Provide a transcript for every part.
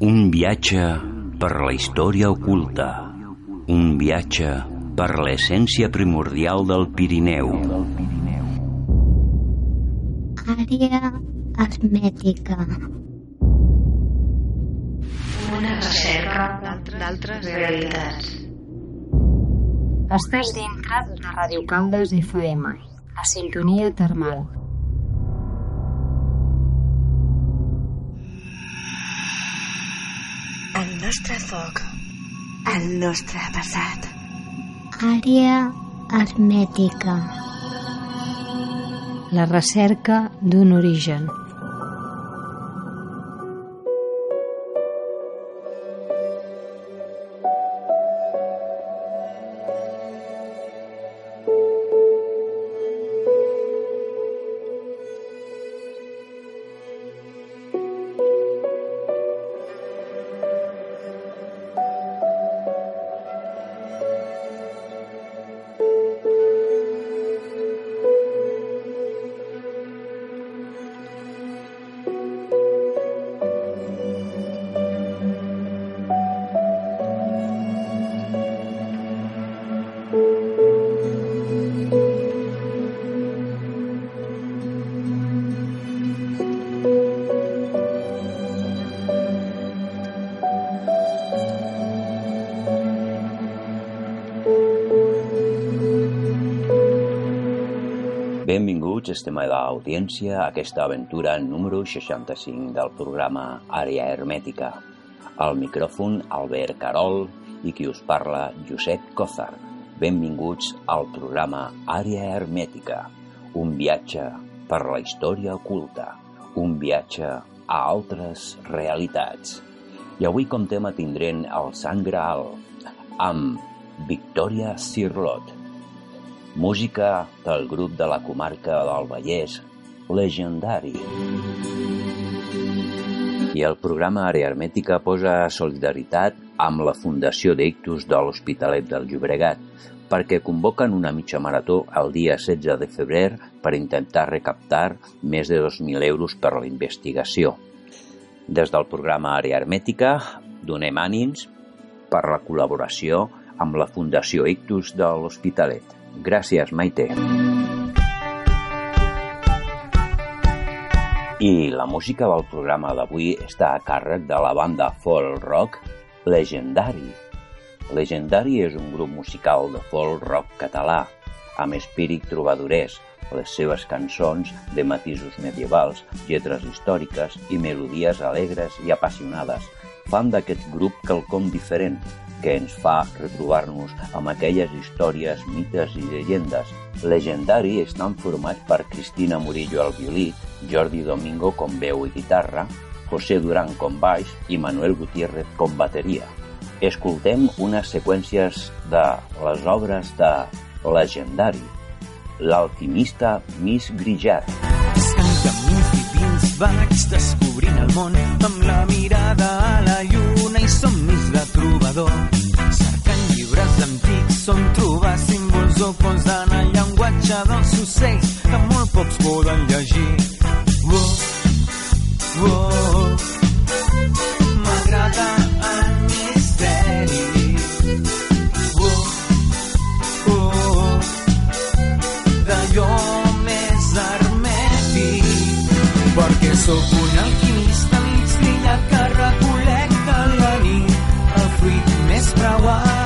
Un viatge per la història oculta. Un viatge per l'essència primordial del Pirineu. Àrea hermètica. Una recerca d'altres realitats. Estàs dintre de Radio Caldes FM, la sintonia termal. Nostre foc. El nostre passat. Àrea hermètica. La recerca d'un origen. Benvinguts, estimada audiència, a aquesta aventura número 65 del programa Àrea Hermètica. Al micròfon, Albert Carol i qui us parla, Josep Cozar. Benvinguts al programa Àrea Hermètica, un viatge per la història oculta, un viatge a altres realitats. I avui comptem a tindrent el Sant Graal amb Victòria Cirlot, música del grup de la comarca del Vallès, Legendari. I el programa Àrea Hermètica posa solidaritat amb la Fundació d'Ictus de l'Hospitalet del Llobregat perquè convoquen una mitja marató el dia 16 de febrer per intentar recaptar més de 2.000 euros per la investigació. Des del programa Àrea Hermètica donem ànims per la col·laboració amb la Fundació Ictus de l'Hospitalet. Gràcies, Maite. I la música del programa d'avui està a càrrec de la banda folk rock Legendari. Legendari és un grup musical de folk rock català, amb espírit trobadorès, les seves cançons de matisos medievals, lletres històriques i melodies alegres i apassionades fan d'aquest grup quelcom diferent, que ens fa retrobar-nos amb aquelles històries, mites i llegendes. Legendari estan formats per Cristina Murillo al violí, Jordi Domingo com veu i guitarra, José Durán com baix i Manuel Gutiérrez com bateria. Escoltem unes seqüències de les obres de Legendari, l'alquimista Miss Grillat. camins divins vaig descobrint el món amb la mirada a la lluna i somnis de trobador. Cercant llibres antics on trobar símbols ocults en el llenguatge dels ocells que molt pocs poden llegir. Oh, oh, m'agrada misteri. Sóc un alquimista perawat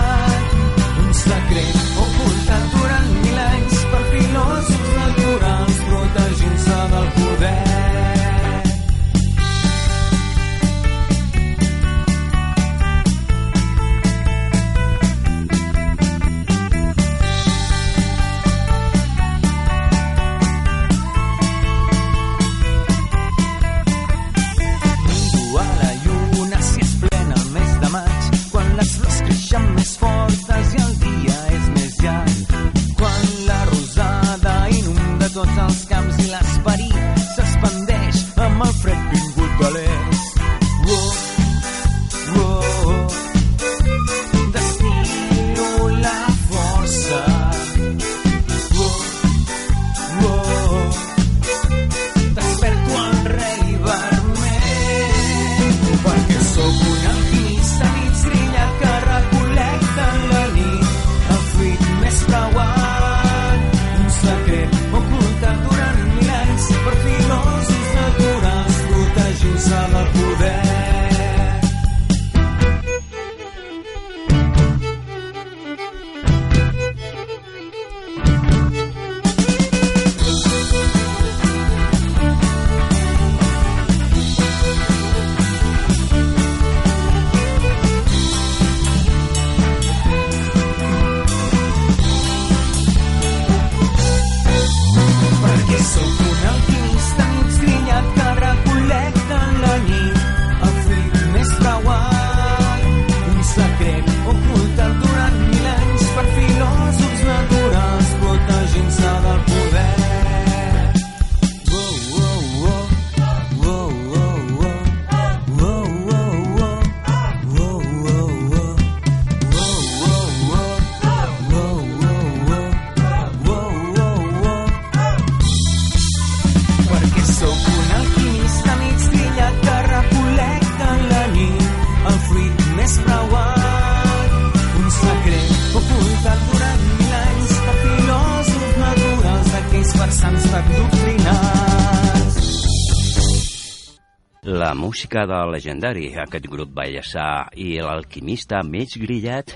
música del legendari, aquest grup ballesà y el alquimista Mitch Grillat.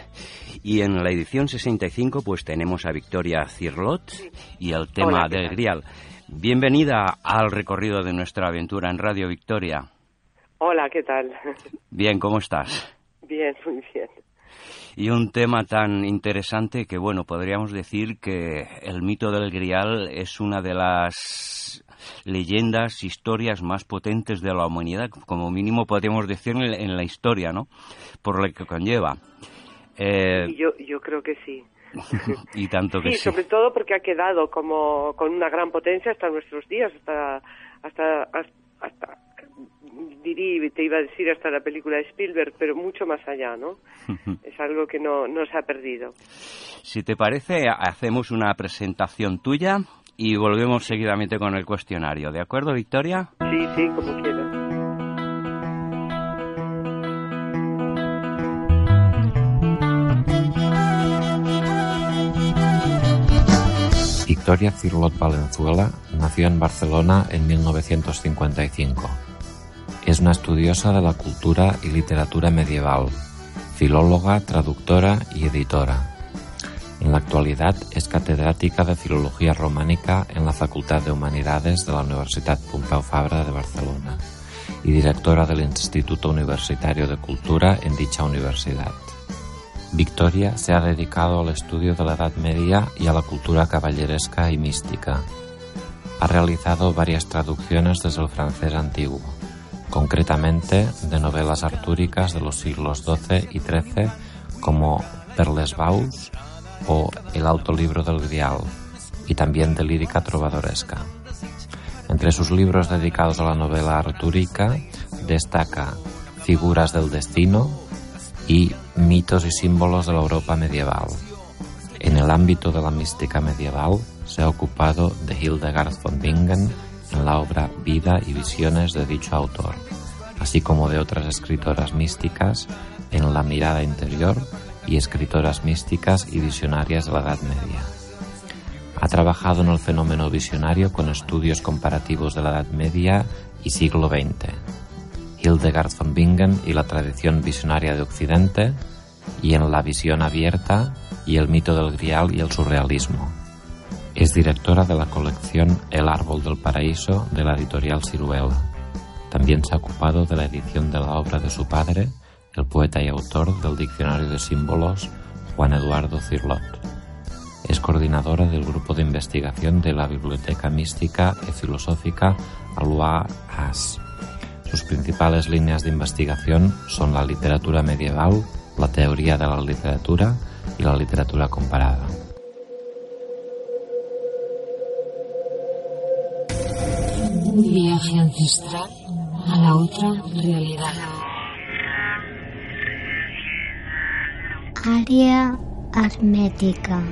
Y en la edición 65 pues tenemos a Victoria Cirlot y el tema Hola, ¿qué del? Grial. Bienvenida al recorrido de nuestra aventura en Radio Victoria. Hola, ¿qué tal? Bien, ¿cómo estás? Bien, muy bien. Y un tema tan interesante que, bueno, podríamos decir que el mito del Grial es una de las leyendas, historias más potentes de la humanidad, como mínimo podríamos decir en, en la historia, ¿no? Por lo que conlleva. Eh, yo, yo creo que sí. y tanto que Sí, sí. sobre todo porque ha quedado como con una gran potencia hasta nuestros días, hasta, hasta, hasta, hasta- dirí, te iba a decir hasta la película de Spielberg, pero mucho más allá, ¿no? Es algo que no, no se ha perdido. Si te parece, hacemos una presentación tuya y volvemos seguidamente con el cuestionario. ¿De acuerdo, Victoria? Sí, sí, como quieras. Victoria Cirlot Valenzuela nació en Barcelona en 1955. Es una estudiosa de la cultura y literatura medieval, filóloga, traductora y editora. En la actualidad es catedrática de Filología Románica en la Facultad de Humanidades de la Universidad Pompeu Fabra de Barcelona y directora del Instituto Universitario de Cultura en dicha universidad. Victoria se ha dedicado al estudio de la Edad Media y a la cultura caballeresca y mística. Ha realizado varias traducciones desde el francés antiguo, concretamente de novelas artúricas de los siglos XII y XIII como Perlesbaus o El Alto Libro del Grial, y también de lírica trovadoresca. Entre sus libros dedicados a la novela artúrica destaca Figuras del Destino y Mitos y símbolos de la Europa medieval. En el ámbito de la mística medieval se ha ocupado de Hildegard von Bingen en la obra Vida y Visiones de dicho autor, así como de otras escritoras místicas en La Mirada Interior y escritoras místicas y visionarias de la Edad Media. Ha trabajado en el fenómeno visionario con estudios comparativos de la Edad Media y siglo XX, Hildegard von Bingen y la tradición visionaria de Occidente, y en La visión abierta y el mito del Grial y el surrealismo. Es directora de la colección El árbol del paraíso de la editorial Ciruela. También se ha ocupado de la edición de la obra de su padre, el poeta y autor del diccionario de símbolos Juan Eduardo Cirlot. Es coordinadora del grupo de investigación de la Biblioteca Mística y Filosófica Alois As. Sus principales líneas de investigación son la literatura medieval, la teoría de la literatura y la literatura comparada. Un viaje ancestral a la otra realidad. Área hermética.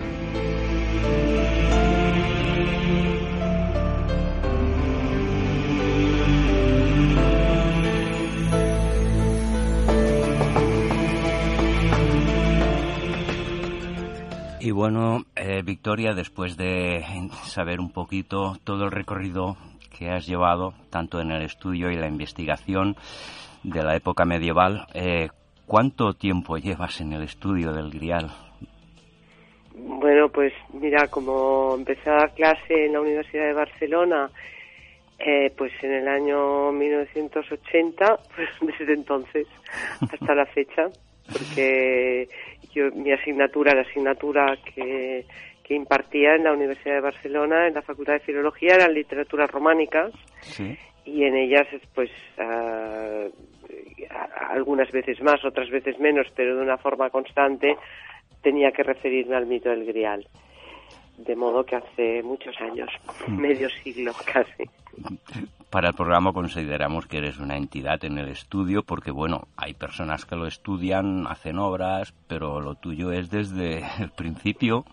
Y bueno, eh, Victoria, después de saber un poquito todo el recorrido que has llevado, tanto en el estudio y la investigación de la época medieval, eh, ¿cuánto tiempo llevas en el estudio del Grial? Bueno, pues mira, como empecé a dar clase en la Universidad de Barcelona, eh, pues en el año 1980, pues desde entonces hasta la fecha, porque yo mi asignatura, la asignatura que, que impartía en la Universidad de Barcelona, en la Facultad de Filología, eran literaturas románicas Sí. y en ellas pues a- algunas veces más, otras veces menos, pero de una forma constante tenía que referirme al mito del Grial. De modo que hace muchos años, medio siglo casi. Para el programa consideramos que eres una entidad en el estudio porque, bueno, hay personas que lo estudian, hacen obras, pero lo tuyo es desde el principio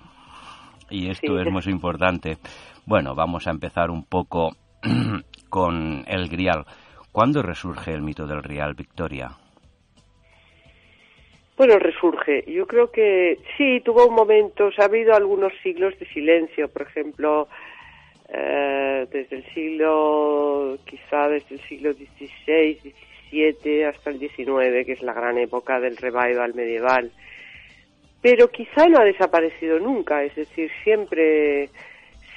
y esto Sí. es muy importante. Bueno, vamos a empezar un poco con el Grial. ¿Cuándo resurge el mito del Grial, Victoria? Bueno, resurge. Yo creo que sí, tuvo momentos, ha habido algunos siglos de silencio, por ejemplo, eh, desde el siglo, quizá desde el siglo XVI, XVII hasta el XIX, que es la gran época del revival medieval. Pero quizá no ha desaparecido nunca, es decir, siempre,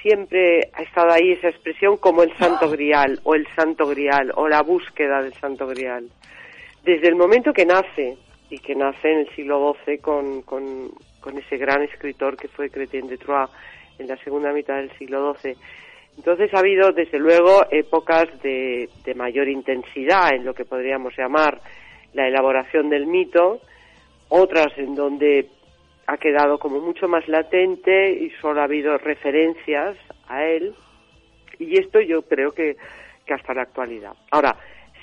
siempre ha estado ahí esa expresión como el santo grial, o el santo grial, o la búsqueda del santo grial. Desde el momento que nace, y que nace en el siglo XII con, con, ese gran escritor que fue Chrétien de Troyes en la segunda mitad del siglo XII. Entonces ha habido, desde luego, épocas de, de mayor intensidad en lo que podríamos llamar la elaboración del mito, otras en donde ha quedado como mucho más latente y solo ha habido referencias a él, y esto yo creo que, que hasta la actualidad. Ahora,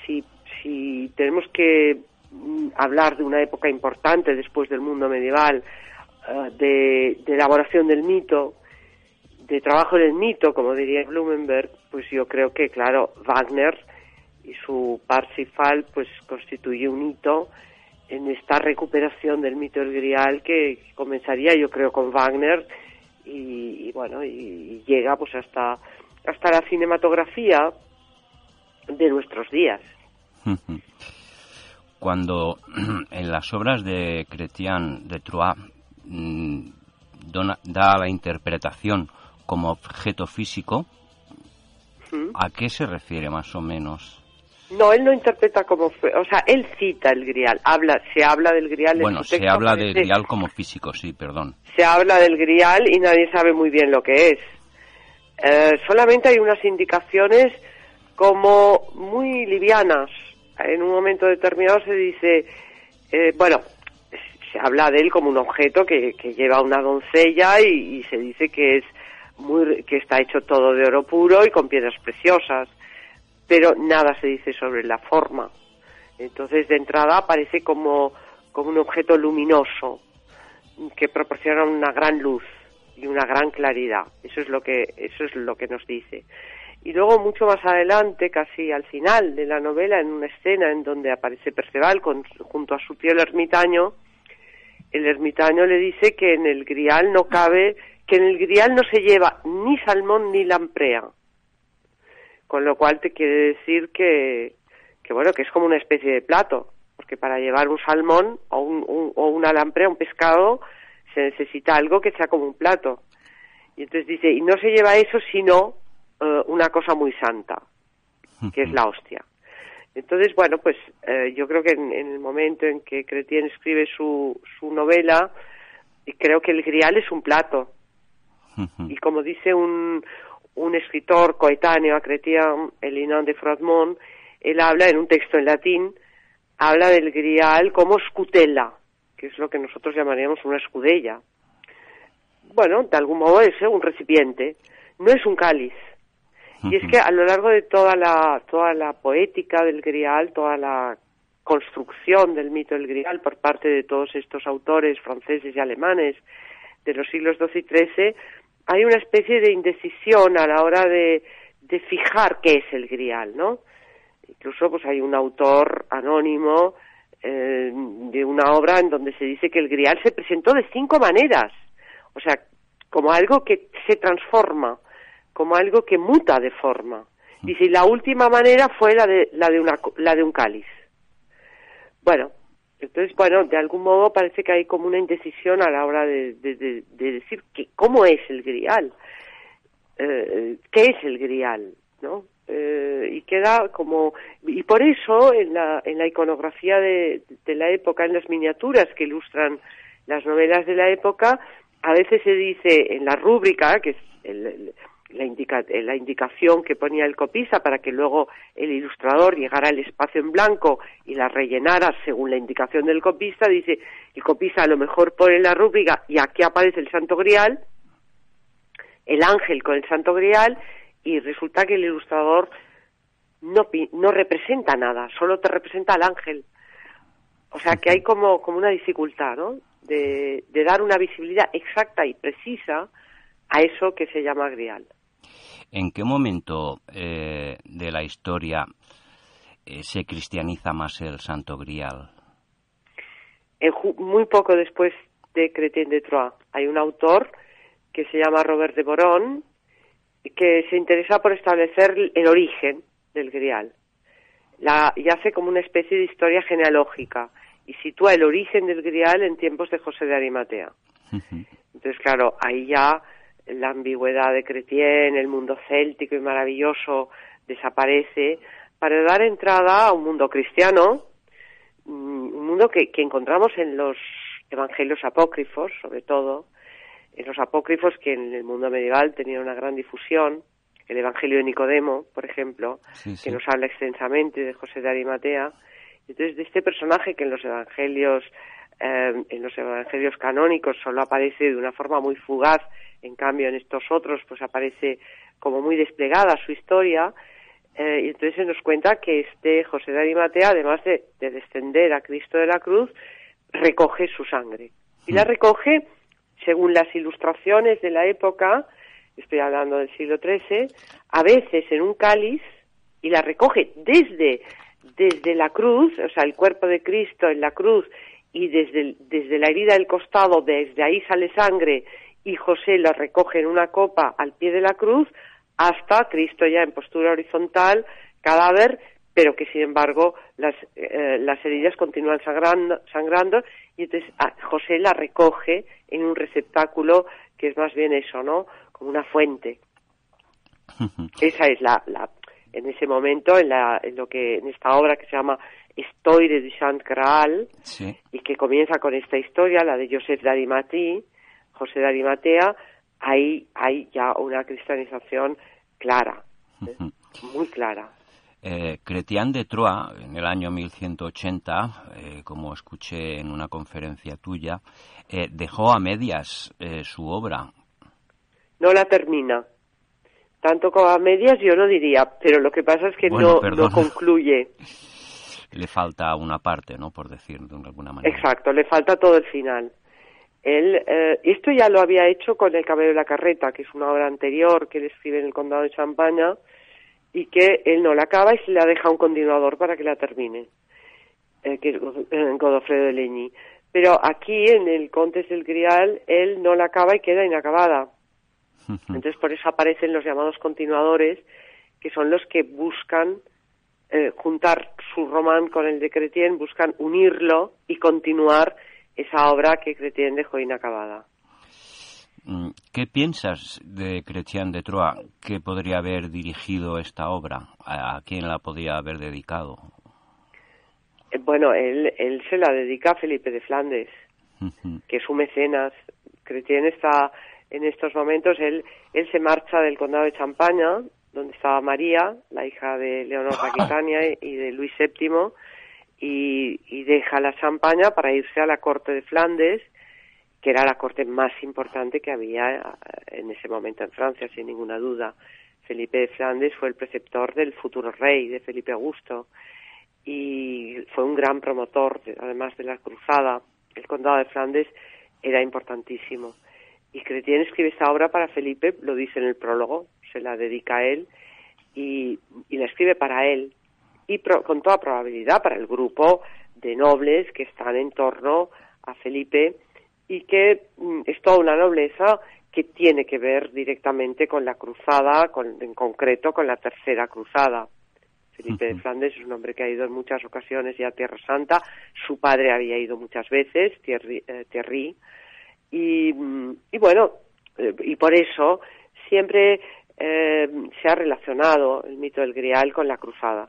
si, si tenemos que mm, hablar de una época importante después del mundo medieval, eh, de, de elaboración del mito, de trabajo en el mito, como diría Blumenberg, pues yo creo que, claro, Wagner y su Parsifal, pues constituye un hito en esta recuperación del mito del Grial que comenzaría, yo creo, con Wagner y, y bueno, y, y llega pues hasta hasta la cinematografía de nuestros días. Cuando en las obras de Chrétien de Troyes mm, da la interpretación como objeto físico. ¿a qué se refiere más o menos? No, él no interpreta como fue, o sea, él cita el Grial, habla, se habla del Grial. en Bueno, se texto, habla de parece- Grial como físico, sí, perdón. se habla del grial y nadie sabe muy bien lo que es. Eh, solamente hay unas indicaciones como muy livianas. En un momento determinado se dice, eh, bueno, se habla de él como un objeto que, que lleva una doncella y, y se dice que es muy, que está hecho todo de oro puro y con piedras preciosas, pero nada se dice sobre la forma. Entonces, de entrada aparece como, como un objeto luminoso, que proporciona una gran luz y una gran claridad. Eso es lo que eso es lo que nos dice. Y luego mucho más adelante, casi al final de la novela, en una escena en donde aparece Perceval con, junto a su tío el ermitaño, el ermitaño le dice que en el grial no cabe, que en el grial no se lleva ni salmón ni lamprea. Con lo cual te quiere decir que, que bueno, que es como una especie de plato, porque para llevar un salmón o, un, un- o una lamprea, un pescado, se necesita algo que sea como un plato. Y entonces dice, y no se lleva eso sino eh, una cosa muy santa, que es la hostia. Entonces, bueno, pues eh, yo creo que en, en el momento en que Cretien escribe su, su novela, y creo que el grial es un plato. Y como dice un, un escritor coetáneo a Cretien, Elinan de Frodmont, él habla en un texto en latín, habla del grial como scutella, que es lo que nosotros llamaríamos una escudella. Bueno, de algún modo es un recipiente, no es un cáliz. Y es que a lo largo de toda la, toda la poética del grial, toda la construcción del mito del grial por parte de todos estos autores franceses y alemanes de los siglos XII y XIII, hay una especie de indecisión a la hora de, de fijar qué es el grial, ¿no? Incluso pues hay un autor anónimo eh, de una obra en donde se dice que el grial se presentó de cinco maneras, o sea, como algo que se transforma, como algo que muta de forma. Y si la última manera fue la de, la de, una, la de un cáliz. Bueno, entonces, bueno, de algún modo parece que hay como una indecisión a la hora de, de, de, de decir que, cómo es el grial, eh, qué es el grial, ¿no? Eh, y queda como y por eso en la en la iconografía de, de la época en las miniaturas que ilustran las novelas de la época a veces se dice en la rúbrica que es el- la, indica- eh, la indicación que ponía el copista para que luego el ilustrador llegara al espacio en blanco y la rellenara según la indicación del copista, dice, el copista a lo mejor pone la rúbrica y aquí aparece el Santo Grial, el ángel con el Santo Grial, y resulta que el ilustrador no, no representa nada, solo te representa al ángel. O sea que hay como, como una dificultad, ¿no? De dar una visibilidad exacta y precisa a eso que se llama grial. ¿En qué momento eh, de la historia eh, se cristianiza más el Santo Grial? Ju- muy poco después de Chrétien de Troyes hay un autor que se llama Robert de Boron que se interesa por establecer el origen del grial. La, y hace como una especie de historia genealógica y sitúa el origen del grial en tiempos de José de Arimatea. Entonces, claro, ahí ya la ambigüedad de Cretien, el mundo céltico y maravilloso desaparece para dar entrada a un mundo cristiano, mm, un mundo que, que encontramos en los evangelios apócrifos, sobre todo, en los apócrifos que en el mundo medieval tenían una gran difusión, el Evangelio de Nicodemo, por ejemplo, que nos habla extensamente de José de Arimatea, entonces de este personaje que en los evangelios eh, en los evangelios canónicos solo aparece de una forma muy fugaz, en cambio en estos otros pues aparece como muy desplegada su historia, eh, y entonces se nos cuenta que este José de Arimatea, además de, de descender a Cristo de la cruz, recoge su sangre. Y la mm. recoge según las ilustraciones de la época, estoy hablando del siglo XIII, a veces en un cáliz y la recoge desde, desde la cruz, o sea, el cuerpo de Cristo en la cruz y desde, desde la herida del costado, desde ahí sale sangre y José la recoge en una copa al pie de la cruz hasta Cristo ya en postura horizontal, cadáver, pero que sin embargo las, eh, las heridas continúan sangrando, sangrando y entonces ah, José la recoge en un receptáculo que es más bien eso, ¿no? Como una fuente. Esa es la, la en ese momento en, la, en lo que en esta obra que se llama Histoire de Saint Graal y que comienza con esta historia, la de Joseph de José de Arimatea, ahí hay ya una cristianización clara, ¿eh? muy clara. Eh, Chrétien de Troyes, en el año 1180, eh, como escuché en una conferencia tuya, eh, dejó a medias su obra. No la termina. Tanto como a medias yo no diría, pero lo que pasa es que no, no concluye. le falta una parte, ¿no? Por decirlo de alguna manera. Exacto, le falta todo el final. Él, esto ya lo había hecho con El cabello de la carreta, que es una obra anterior que él escribe en el condado de Champaña, y que él no la acaba y se la deja un continuador para que la termine, eh, que es eh, Godofredo de Leñi. Pero aquí, en el Contes del Grial, él no la acaba y queda inacabada. Entonces, por eso aparecen los llamados continuadores, que son los que buscan eh, juntar su román con el de Cretien, buscan unirlo y continuar esa obra que Cretien dejó inacabada. Mm, ¿Qué piensas de Chrétien de Troyes que podría haber dirigido esta obra? ¿A quién la podría haber dedicado? Eh, bueno, él, él se la dedica a Felipe de Flandes, que es su mecenas. Chrétien está en estos momentos, él, él se marcha del condado de Champaña, donde estaba María, la hija de Leonor Aquitania y de Luis VII, y, y deja la Champaña para irse a la corte de Flandes que era la corte más importante que había eh, en ese momento en Francia, sin ninguna duda. Felipe de Flandes fue el preceptor del futuro rey, de Felipe Augusto, y fue un gran promotor, además de la cruzada. El condado de Flandes era importantísimo. Y Cretien escribe esta obra para Felipe, lo dice en el prólogo, se la dedica a él, y, la escribe para él, y con toda probabilidad para el grupo de nobles que están en torno a Felipe, y que mm, es toda una nobleza que tiene que ver directamente con la cruzada, con, en concreto con la tercera cruzada. Felipe de Flandes es un hombre que ha ido en muchas ocasiones ya a Tierra Santa, su padre había ido muchas veces, Thierry, eh, y, mm, y, bueno, eh, y por eso siempre eh, se ha relacionado el mito del Grial con la cruzada,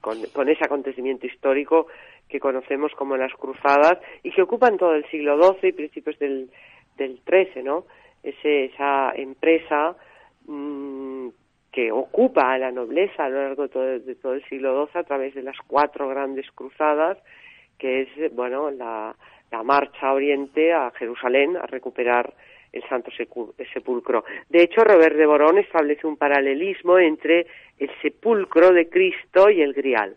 con, con ese acontecimiento histórico que conocemos como las cruzadas y que ocupan todo el siglo XII y principios del, del XIII, ¿no? Ese, esa empresa mmm, que ocupa a la nobleza a lo largo de todo, de todo, el siglo XII a través de las cuatro grandes cruzadas, que es, bueno, la, la marcha a Oriente, a Jerusalén, a recuperar el Santo Sepulcro. De hecho, Robert de Borón establece un paralelismo entre el sepulcro de Cristo y el Grial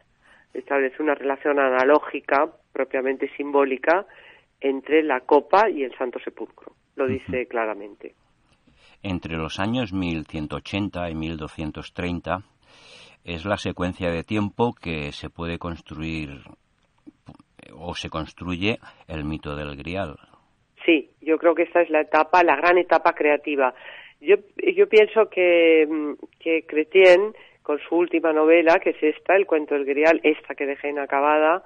establece una relación analógica, propiamente simbólica, entre la copa y el Santo Sepulcro. Lo dice claramente. Entre los años 1180 y 1230 es la secuencia de tiempo que se puede construir o se construye el mito del Grial. Sí, yo creo que esta es la etapa, la gran etapa creativa. Yo, yo pienso que, mm, que Cretien, con su última novela, que es esta, El cuento del Grial, esta que dejé inacabada,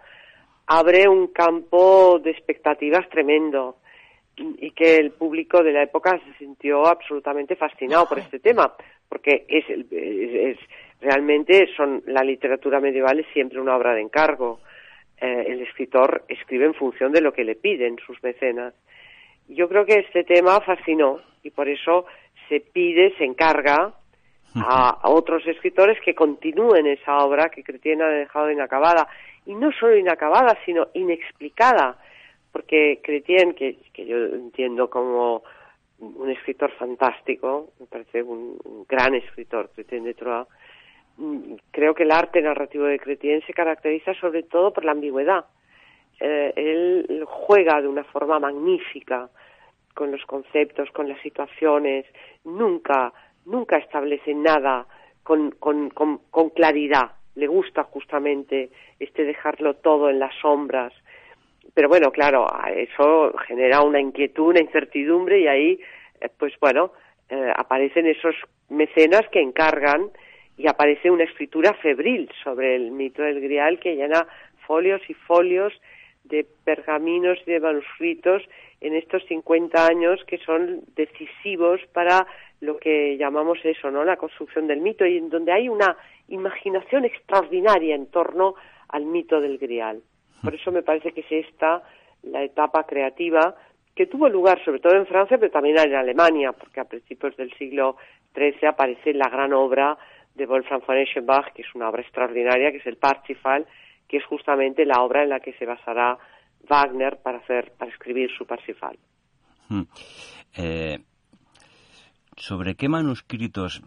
abre un campo de expectativas tremendo y que el público de la época se sintió absolutamente fascinado por este tema, porque es, es, realmente son la literatura medieval es siempre una obra de encargo. Eh, el escritor escribe en función de lo que le piden sus mecenas. Yo creo que este tema fascinó y por eso se pide, se encarga a, otros escritores que continúen esa obra que Cretien ha dejado inacabada. Y no solo inacabada, sino inexplicada porque Cretien, que, que yo entiendo como un escritor fantástico, me parece un, gran escritor, Cretien de Troyes, mm, creo que el arte narrativo de Cretien se caracteriza sobre todo por la ambigüedad. Eh, él juega de una forma magnífica con los conceptos, con las situaciones, nunca, nunca establece nada con, claridad. Le gusta justamente este dejarlo todo en las sombras, pero bueno, claro, eso genera una inquietud, una incertidumbre y ahí, eh, pues bueno, eh, aparecen esos mecenas que encargan y aparece una escritura febril sobre el mito del Grial que llena folios y folios de pergaminos y de manuscritos en estos 50 años que son decisivos para lo que llamamos eso, ¿no? La construcción del mito y en donde hay una imaginación extraordinaria en torno al mito del Grial. Por eso me parece que es esta la etapa creativa que tuvo lugar sobre todo en Francia, pero también en Alemania, porque a principios del siglo XIII aparece la gran obra de Wolfgang von Eschenbach, que es una obra extraordinaria, que es el Parsifal, que es justamente la obra en la que se basará Wagner para hacer, para escribir su Parsifal. Hmm. Eh, ¿Sobre qué manuscritos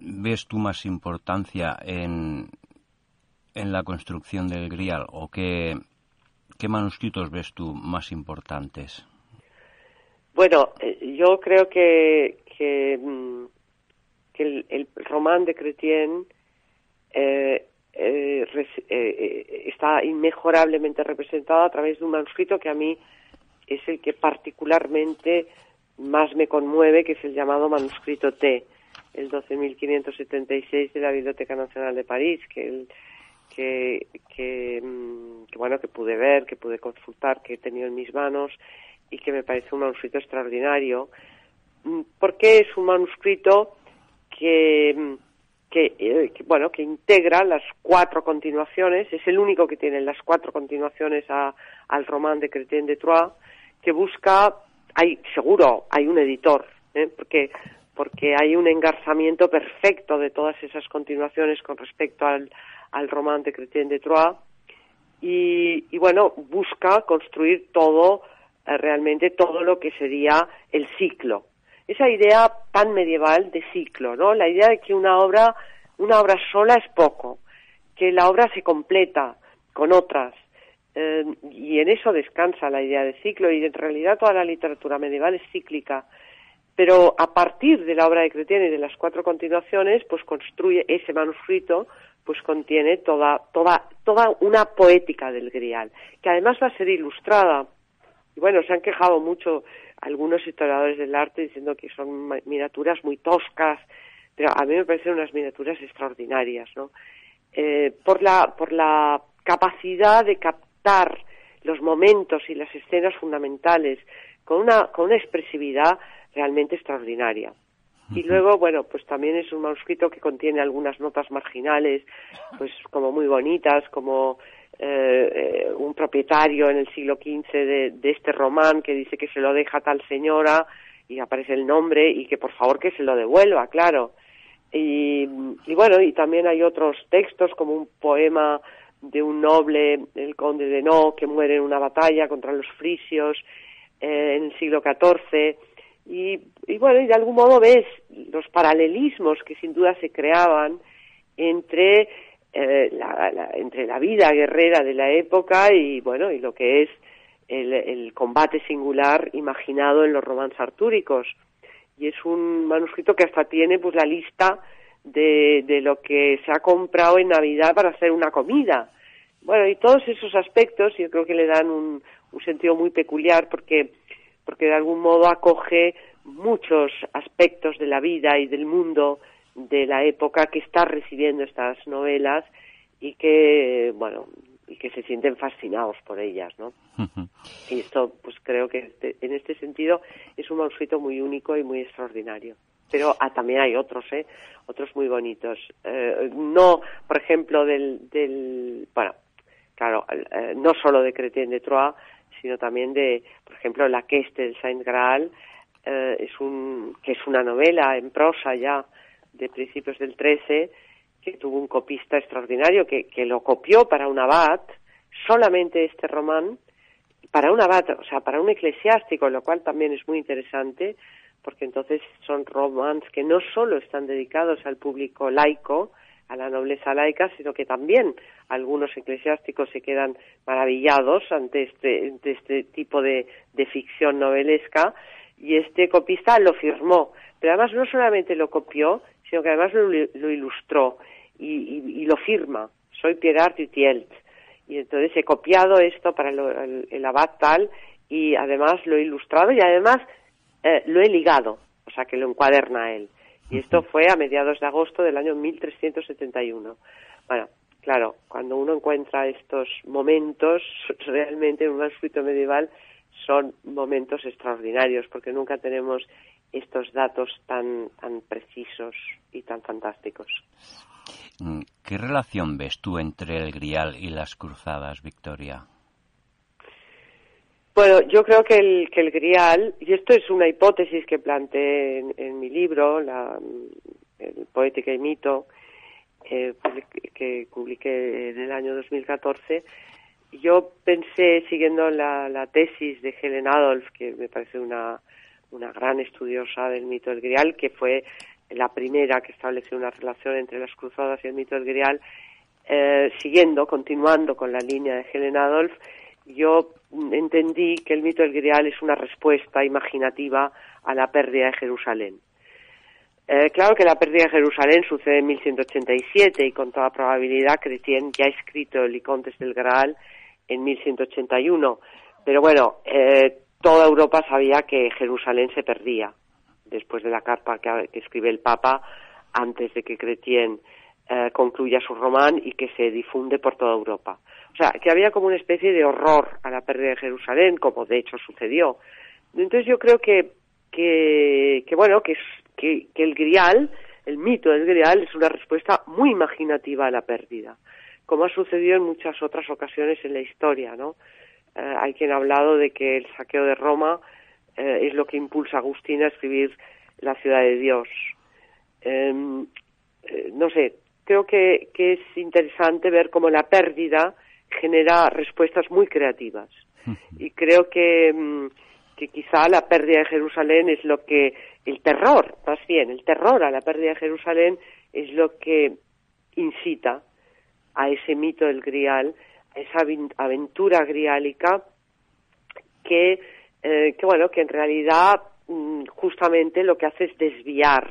ves tú más importancia en, en la construcción del Grial o qué, qué manuscritos ves tú más importantes? Bueno, eh, yo creo que, que, mm, el, el, román de Cretien eh, eh, está inmejorablemente representado a través de un manuscrito que a mí es el que particularmente más me conmueve, que es el llamado manuscrito T, el 12.576 de la Biblioteca Nacional de París, que el, que, mm, que, bueno que pude ver, que pude consultar, que he tenido en mis manos y que me parece un manuscrito extraordinario, mm, porque es un manuscrito que, eh, que, bueno que integra las cuatro continuaciones, es el único que tiene las cuatro continuaciones a, al román de Cretien de Troyes, que busca, hay seguro hay un editor, ¿eh? porque porque hay un engarzamiento perfecto de todas esas continuaciones con respecto al, al román de Chrétien de Troyes y, y, bueno, busca construir todo, eh, realmente todo lo que sería el ciclo. Esa idea tan medieval de ciclo, ¿no? La idea de que una obra, una obra sola es poco, que la obra se completa con otras, eh, y en eso descansa la idea de ciclo, y en realidad toda la literatura medieval es cíclica. Pero a partir de la obra de Cretien y de las cuatro continuaciones, pues construye ese manuscrito pues contiene toda, toda, toda una poética del grial, que además va a ser ilustrada. Y bueno, se han quejado mucho algunos historiadores del arte diciendo que son miniaturas muy toscas, pero a mí me parecen unas miniaturas extraordinarias, ¿no? Eh, por, la, por la capacidad de captar los momentos y las escenas fundamentales con una, con una expresividad realmente extraordinaria. Y luego, bueno, pues también es un manuscrito que contiene algunas notas marginales, pues como muy bonitas, como eh, un propietario en el siglo XV de, de, este román que dice que se lo deja tal señora y aparece el nombre y que por favor que se lo devuelva, claro. Y, y bueno, y también hay otros textos como un poema de un noble, el conde de No, que muere en una batalla contra los frisios eh, en el siglo XIV y, y, bueno, y de algún modo ves los paralelismos que sin duda se creaban entre, eh, la, entre la vida guerrera de la época y bueno, y lo que es el, el combate singular imaginado en los romances artúricos. Y es un manuscrito que hasta tiene pues la lista de, de lo que se ha comprado en Navidad para hacer una comida. Bueno, y todos esos aspectos yo creo que le dan un, un sentido muy peculiar porque porque de algún modo acoge muchos aspectos de la vida y del mundo de la época que está recibiendo estas novelas y que, bueno, y que se sienten fascinados por ellas, ¿no? y esto, pues creo que este, en este sentido es un manuscrito muy único y muy extraordinario. Pero ah, también hay otros, ¿eh? Otros muy bonitos. Eh, no, por ejemplo, del, del bueno, claro, eh, no solo de Chrétien de Troyes, sino también de, por ejemplo, La Queste del Saint Graal, eh, es un, que es una novela en prosa ya de principios del 13, que tuvo un copista extraordinario que, que lo copió para un abad, solamente este román, para un abad, o sea, para un eclesiástico, lo cual también es muy interesante, porque entonces son romans que no solo están dedicados al público laico, a la nobleza laica, sino que también algunos eclesiásticos se quedan maravillados ante este, ante este tipo de, de ficción novelesca, y este copista lo firmó, pero además no solamente lo copió, sino que además lo, lo ilustró y, y, lo firma. Soy Pierre Artutielt. Y entonces he copiado esto para el, el, abad tal y además lo he ilustrado y además eh, lo he ligado, o sea que lo encuaderna él. Y esto fue a mediados de agosto del año 1371. Bueno, claro, cuando uno encuentra estos momentos, realmente en un manuscrito medieval son momentos extraordinarios, porque nunca tenemos estos datos tan, tan precisos y tan fantásticos. Mm, ¿Qué relación ves tú entre el Grial y las cruzadas, Victoria? Bueno, yo creo que el, que el Grial, y esto es una hipótesis que planteé en, mi libro, la, el Poética y Mito, eh, que publiqué en el año 2014, yo pensé, siguiendo la, la tesis de Helen Adolf, que me parece una, una gran estudiosa del mito del Grial, que fue la primera que estableció una relación entre las cruzadas y el mito del Grial, eh, siguiendo, continuando con la línea de Helen Adolf, yo entendí que el mito del Grial es una respuesta imaginativa a la pérdida de Jerusalén. Eh, claro que la pérdida de Jerusalén sucede en 1187 y con toda probabilidad Chrétien ya ha escrito el Icontes del Graal en 1181. Pero bueno, eh, toda Europa sabía que Jerusalén se perdía después de la carta que, escribe el Papa antes de que Chrétien eh, concluya su román y que se difunde por toda Europa. O sea, que había como una especie de horror a la pérdida de Jerusalén, como de hecho sucedió. Entonces yo creo que, que, bueno, que, que, que el grial, el mito del grial, es una respuesta muy imaginativa a la pérdida, como ha sucedido en muchas otras ocasiones en la historia, ¿no? Eh, hay quien ha hablado de que el saqueo de Roma eh, es lo que impulsa a Agustín a escribir La ciudad de Dios. Em, eh, no sé, creo que, que, es interesante ver cómo la pérdida genera respuestas muy creativas. Y creo que, mm, que quizá la pérdida de Jerusalén es lo que, el terror, más bien, el terror a la pérdida de Jerusalén es lo que incita a ese mito del grial esa aventura griálica que, eh, que bueno, que en realidad mm, justamente lo que hace es desviar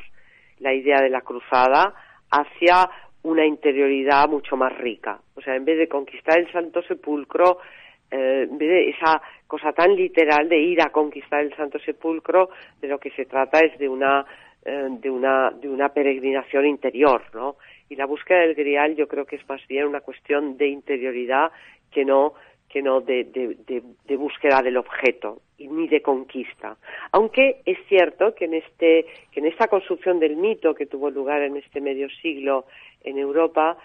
la idea de la cruzada hacia una interioridad mucho más rica. O sea, en vez de conquistar el Santo Sepulcro, eh, en vez de esa cosa tan literal de ir a conquistar el Santo Sepulcro, de lo que se trata es de una eh, de una de una peregrinación interior, ¿no? Y la búsqueda del grial yo creo que es más bien una cuestión de interioridad que no que no de, de, búsqueda del objeto y ni de conquista. Aunque es cierto que en este que en esta construcción del mito que tuvo lugar en este medio siglo en Europa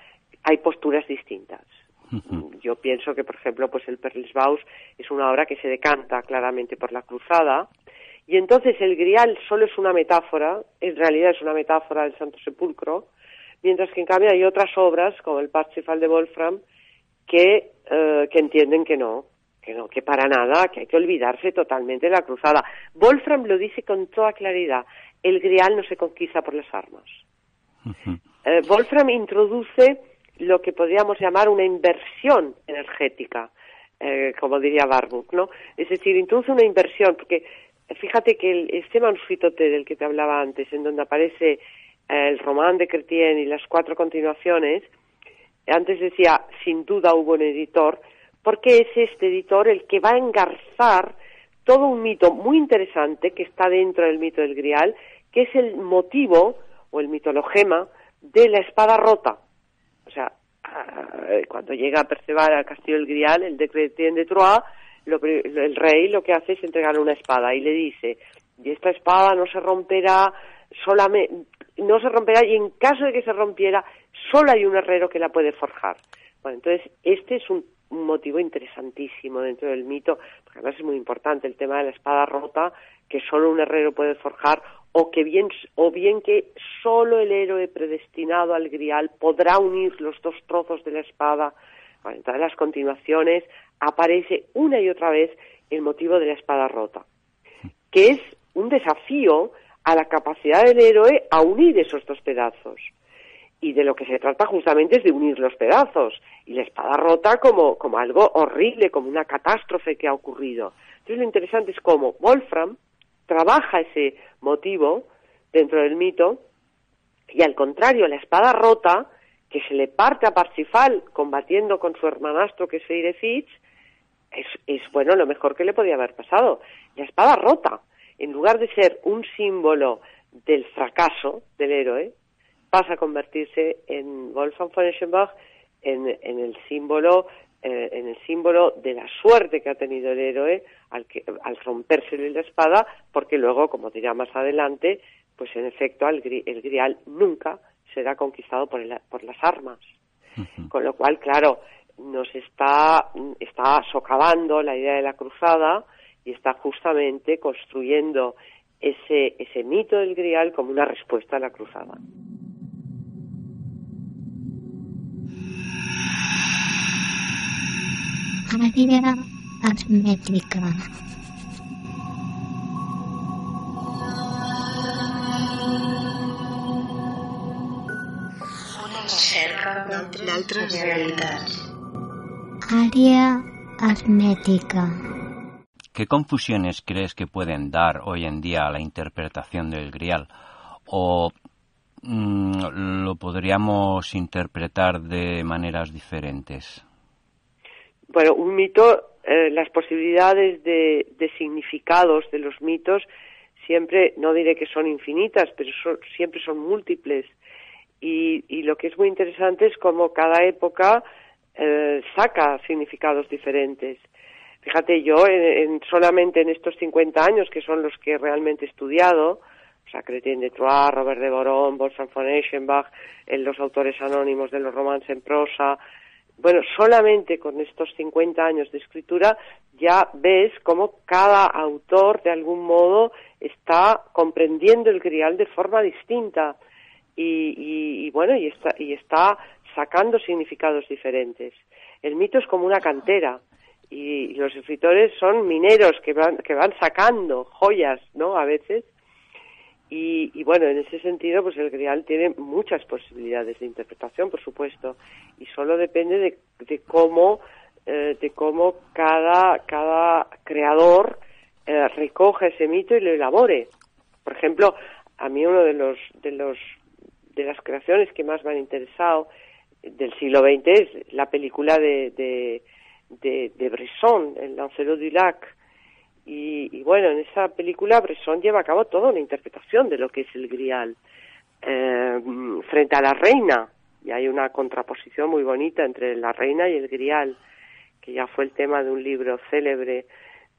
hay posturas distintas. Yo pienso que, por ejemplo, pues el Perlisbaus es una obra que se decanta claramente por la cruzada y entonces el grial solo es una metáfora, en realidad es una metáfora del Santo Sepulcro, mientras que en cambio hay otras obras, como el Parsifal de Wolfram, que, eh, que entienden que no, que no, que para nada, que hay que olvidarse totalmente de la cruzada. Wolfram lo dice con toda claridad, el grial no se conquista por las armas. Eh, Wolfram introduce lo que podríamos llamar una inversión energética, eh, como diría Barbuck, ¿no? Es decir, introduce una inversión, porque fíjate que el, este manuscrito del que te hablaba antes, en donde aparece el román de Cretien y las cuatro continuaciones, antes decía, sin duda hubo un editor, porque es este editor el que va a engarzar todo un mito muy interesante que está dentro del mito del Grial, que es el motivo o el mitologema de la espada rota. O sea, cuando llega Perceval al castillo del Grial, el de de Troyes, el rey lo que hace es entregarle una espada y le dice, y esta espada no se romperá solamente, no se romperá y en caso de que se rompiera, solo hay un herrero que la puede forjar. Bueno, entonces este es un, motivo interesantísimo dentro del mito, porque además es muy importante el tema de la espada rota, que solo un herrero puede forjar, o que bien, o bien que solo el héroe predestinado al grial podrá unir los dos trozos de la espada. Bueno, en las continuaciones aparece una y otra vez el motivo de la espada rota, que es un desafío a la capacidad del héroe a unir esos dos pedazos. Y de lo que se trata justamente es de unir los pedazos. Y la espada rota como, como algo horrible, como una catástrofe que ha ocurrido. Entonces lo interesante es cómo Wolfram trabaja ese motivo dentro del mito y al contrario, la espada rota, que se le parte a Parsifal combatiendo con su hermanastro que es Fitch, es, es bueno lo mejor que le podía haber pasado. La espada rota, en lugar de ser un símbolo del fracaso del héroe, pasa a convertirse en Wolfgang von Eschenbach en, el símbolo eh, en el símbolo de la suerte que ha tenido el héroe al, que, al rompérsele la espada, porque luego, como dirá más adelante, pues en efecto el, grial nunca será conquistado por, por las armas. Con lo cual, claro, nos está, está socavando la idea de la cruzada y está justamente construyendo ese, ese mito del grial como una respuesta a la cruzada. Una cerca d'altres realitats. ¿Qué confusiones crees que pueden dar hoy en día a la interpretación del grial? ¿O mm, lo podríamos interpretar de maneras diferentes? Bueno, un mito, eh, las posibilidades de, significados de los mitos siempre, no diré que son infinitas, pero siempre son múltiples. Y, y lo que es muy interesante es cómo cada época eh, saca significados diferentes. Fíjate, yo en, solamente en estos 50 años, que son los que he realmente estudiado, o sea, Chrétien de Troyes, Robert de Boron, Wolfgang von Eschenbach, en los autores anónimos de los romances en prosa, bueno, solamente con estos 50 años de escritura ya ves cómo cada autor de algún modo está comprendiendo el grial de forma distinta y, y bueno y está y está sacando significados diferentes. El mito es como una cantera y los escritores son mineros que van, que van sacando joyas, ¿no? A veces. Y, bueno, en ese sentido, pues el Grial tiene muchas posibilidades de interpretación, por supuesto, y solo depende de, cómo, eh, de cómo cada, cada creador eh, recoge ese mito y lo elabore. Por ejemplo, a mí uno de los, de los, de las creaciones que más me han interesado del siglo XX es la película de, de, de, Bresson, El Lancelot du Lac. Y, bueno, en esa película Bresson lleva a cabo toda una interpretación de lo que es el grial eh, frente a la reina. Y hay una contraposición muy bonita entre la reina y el grial, que ya fue el tema de un libro célebre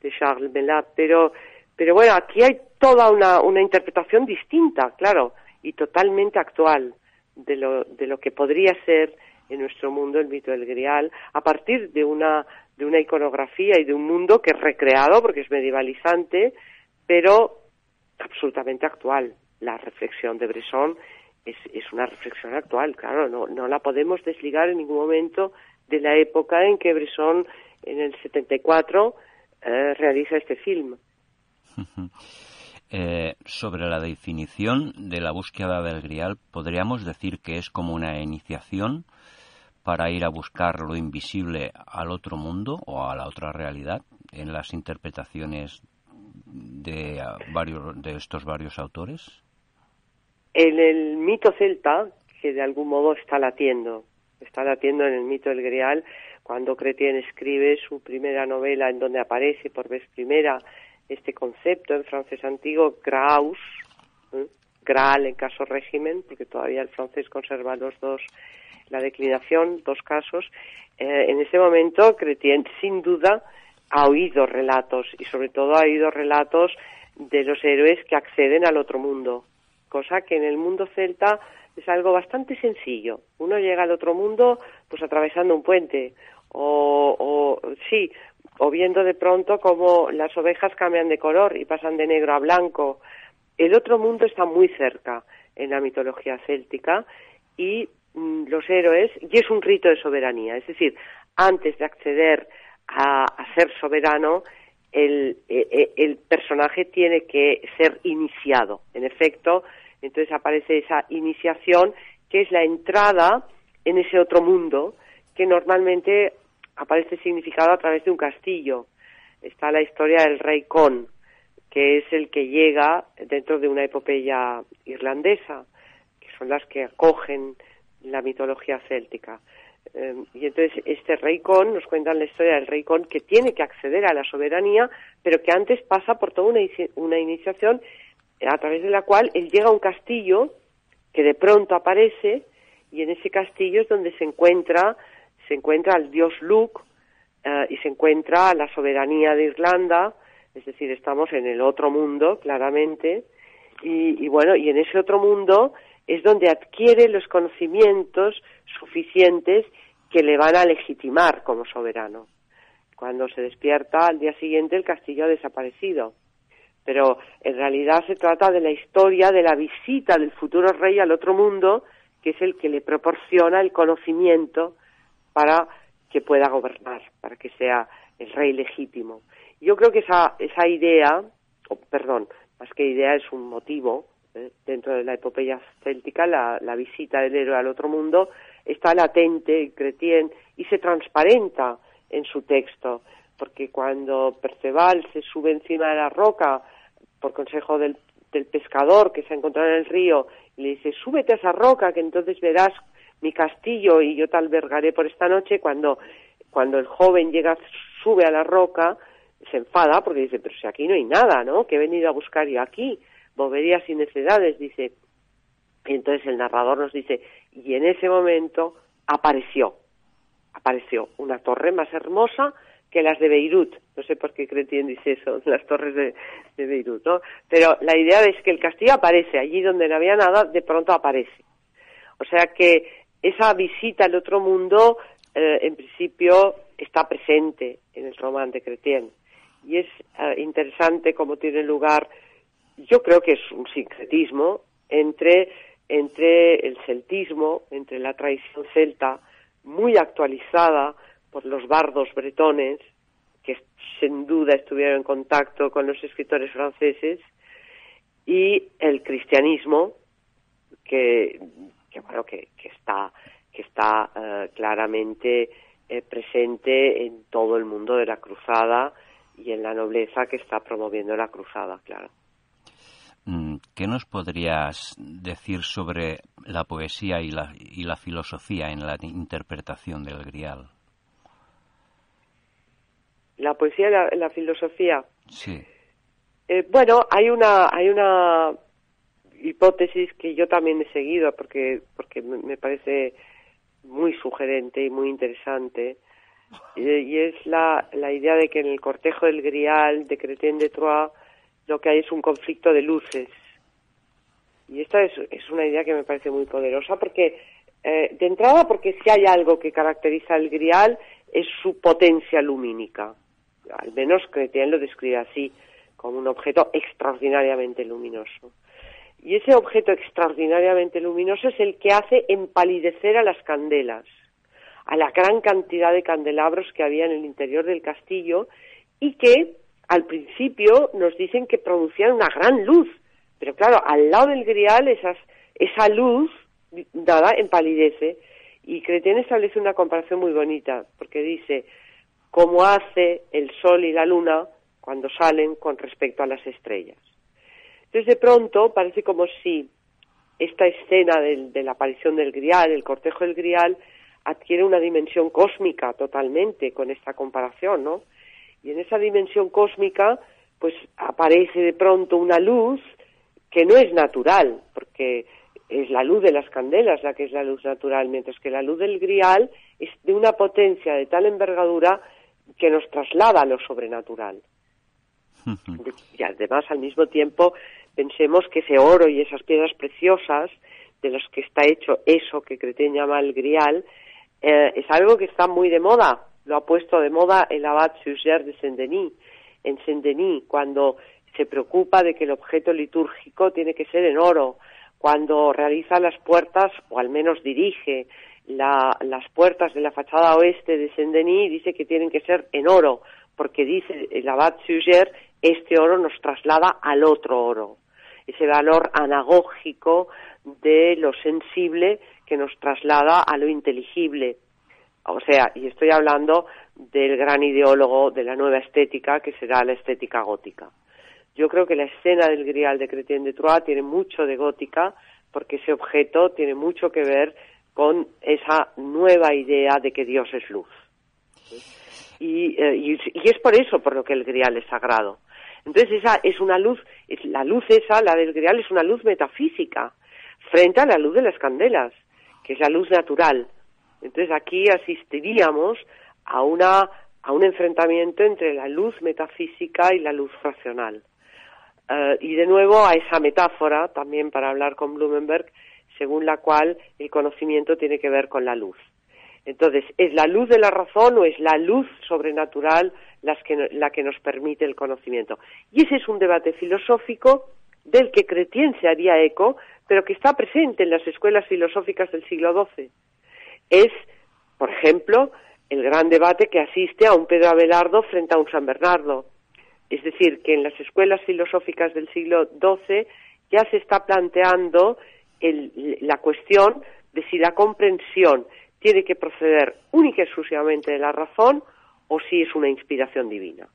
de Charles Melat. Pero, pero bueno, aquí hay toda una, una interpretación distinta, claro, y totalmente actual de lo, de lo que podría ser en nuestro mundo el mito del grial a partir de una de una iconografía y de un mundo que es recreado porque es medievalizante pero absolutamente actual. La reflexión de Bresson es, es una reflexión actual claro no no la podemos desligar en ningún momento de la época en que Bresson en el 74 eh, realiza este film. Eh, sobre la definición de la búsqueda del grial, podríamos decir que es como una iniciación para ir a buscar lo invisible al otro mundo o a la otra realidad en las interpretaciones de, varios, de estos varios autores? En el mito celta, que de algún modo está latiendo, está latiendo en el mito del Grial, cuando Cretien escribe su primera novela en donde aparece por vez primera este concepto en francés antiguo, graus, ¿eh? Graal en caso régimen, porque todavía el francés conserva los dos, la declinación, dos casos. Eh, en ese momento, Cretien, sin duda, ha oído relatos y sobre todo ha oído relatos de los héroes que acceden al otro mundo, cosa que en el mundo celta es algo bastante sencillo. Uno llega al otro mundo pues atravesando un puente o, o sí, o viendo de pronto cómo las ovejas cambian de color y pasan de negro a blanco. El otro mundo está muy cerca en la mitología céltica y mm, los héroes, y es un rito de soberanía, es decir, antes de acceder a, ser soberano, el, e, e, el, personaje tiene que ser iniciado. En efecto, entonces aparece esa iniciación que es la entrada en ese otro mundo que normalmente aparece significado a través de un castillo. Está la historia del rey Con, que es el que llega dentro de una epopeya irlandesa, que son las que acogen la mitología céltica. Em, y entonces este rey Con, nos cuentan la historia del rey Con, que tiene que acceder a la soberanía, pero que antes pasa por toda una, una iniciación a través de la cual él llega a un castillo que de pronto aparece y en ese castillo es donde se encuentra se encuentra al dios Luke eh, y se encuentra la soberanía de Irlanda, es decir, estamos en el otro mundo, claramente, y, bueno, y en ese otro mundo es donde adquiere los conocimientos suficientes que le van a legitimar como soberano. Cuando se despierta al día siguiente el castillo ha desaparecido. Pero en realidad se trata de la historia de la visita del futuro rey al otro mundo, que es el que le proporciona el conocimiento para que pueda gobernar, para que sea el rey legítimo. Yo creo que esa, esa idea, perdón, más que idea es un motivo, ¿eh? dentro de la epopeya céltica, la, visita del héroe al otro mundo, está latente, Cretien, y se transparenta en su texto, porque cuando Perceval se sube encima de la roca por consejo del, del pescador que se ha encontrado en el río y le dice, súbete a esa roca que entonces verás mi castillo y yo te albergaré por esta noche, cuando, cuando el joven llega, sube a la roca, se enfada porque dice, pero si aquí no hay nada, ¿no? Que he venido a buscar yo aquí, boberías y necedades, dice. Y entonces el narrador nos dice, y en ese momento apareció, apareció una torre más hermosa que las de Beirut. No sé por qué Cretien dice eso, las torres de, Beirut, ¿no? Pero la idea es que el castillo aparece, allí donde no había nada, de pronto aparece. O sea que esa visita al otro mundo, eh, en principio, está presente en el román de Cretien. Y es eh, interesante cómo tiene lugar, yo creo que es un sincretismo entre, entre el celtismo, entre la tradición celta, muy actualizada por los bardos bretones, que sin duda estuvieron en contacto con los escritores franceses, y el cristianismo, que que bueno que, que está que está eh, claramente eh, presente en todo el mundo de la cruzada y en la nobleza que está promoviendo la cruzada, claro. Mm, ¿Qué nos podrías decir sobre la poesía y la, y la filosofía en la interpretación del Grial? La poesía y la, la filosofía. Sí. Eh, bueno, hay una hay una hipótesis que yo también he seguido porque porque me parece muy sugerente y muy interesante y, es la, la idea de que en el cortejo del Grial de Cretien de Troyes lo que hay es un conflicto de luces. Y esta es, es una idea que me parece muy poderosa porque eh, de entrada porque si hay algo que caracteriza al Grial es su potencia lumínica. Al menos Cretien lo describe así como un objeto extraordinariamente luminoso. Y ese objeto extraordinariamente luminoso es el que hace empalidecer a las candelas, a la gran cantidad de candelabros que había en el interior del castillo y que al principio nos dicen que producían una gran luz, pero claro, al lado del grial esas, esa luz dada empalidece y Cretien establece una comparación muy bonita porque dice cómo hace el sol y la luna cuando salen con respecto a las estrellas. Entonces, de pronto, parece como si esta escena de la aparición del grial, el cortejo del grial, adquiere una dimensión cósmica totalmente con esta comparación, ¿no? Y en esa dimensión cósmica, pues aparece de pronto una luz que no es natural, porque es la luz de las candelas la que es la luz natural, mientras que la luz del grial es de una potencia de tal envergadura que nos traslada a lo sobrenatural. Y además, al mismo tiempo, pensemos que ese oro y esas piedras preciosas de los que está hecho eso que Cretén llama el grial, eh, es algo que está muy de moda. Lo ha puesto de moda el abad Suger de Saint-Denis, en Saint-Denis, cuando se preocupa de que el objeto litúrgico tiene que ser en oro, cuando realiza las puertas, o al menos dirige las puertas de la fachada oeste de Saint-Denis, dice que tienen que ser en oro, porque dice el abad Suger, este oro nos traslada al otro oro, ese valor anagógico de lo sensible que nos traslada a lo inteligible. O sea, y estoy hablando del gran ideólogo de la nueva estética, que será la estética gótica. Yo creo que la escena del Grial de Chrétien de Troyes tiene mucho de gótica, porque ese objeto tiene mucho que ver con esa nueva idea de que Dios es luz. Y, eh, y, es por eso por lo que el Grial es sagrado. Entonces esa es una luz, la luz esa, la del Grial, es una luz metafísica frente a la luz de las candelas, que es la luz natural. Entonces aquí asistiríamos a, una, a un enfrentamiento entre la luz metafísica y la luz racional. Uh, y de nuevo a esa metáfora, también para hablar con Blumenberg, según la cual el conocimiento tiene que ver con la luz. Entonces, ¿es la luz de la razón o es la luz sobrenatural las que, la que nos permite el conocimiento? Y ese es un debate filosófico del que Cretien se haría eco, pero que está presente en las escuelas filosóficas del siglo XII. Es, por ejemplo, el gran debate que asiste a un Pedro Abelardo frente a un San Bernardo. Es decir, que en las escuelas filosóficas del siglo XII ya se está planteando la cuestión de si la comprensión tiene que proceder única y exclusivamente de la razón o si es una inspiración divina.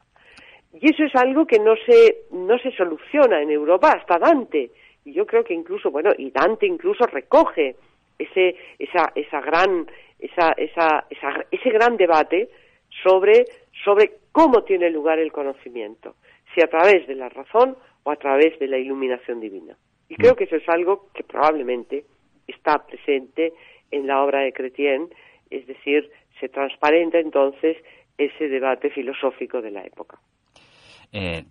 Y eso es algo que no se, no se soluciona en Europa hasta Dante. Y yo creo que incluso, bueno, y Dante incluso recoge ese, esa, esa gran, esa, esa, ese gran debate sobre, sobre cómo tiene lugar el conocimiento, si a través de la razón o a través de la iluminación divina. Y creo que eso es algo que probablemente está presente en la obra de Chrétien, es decir, se transparenta entonces ese debate filosófico de la época. Eh,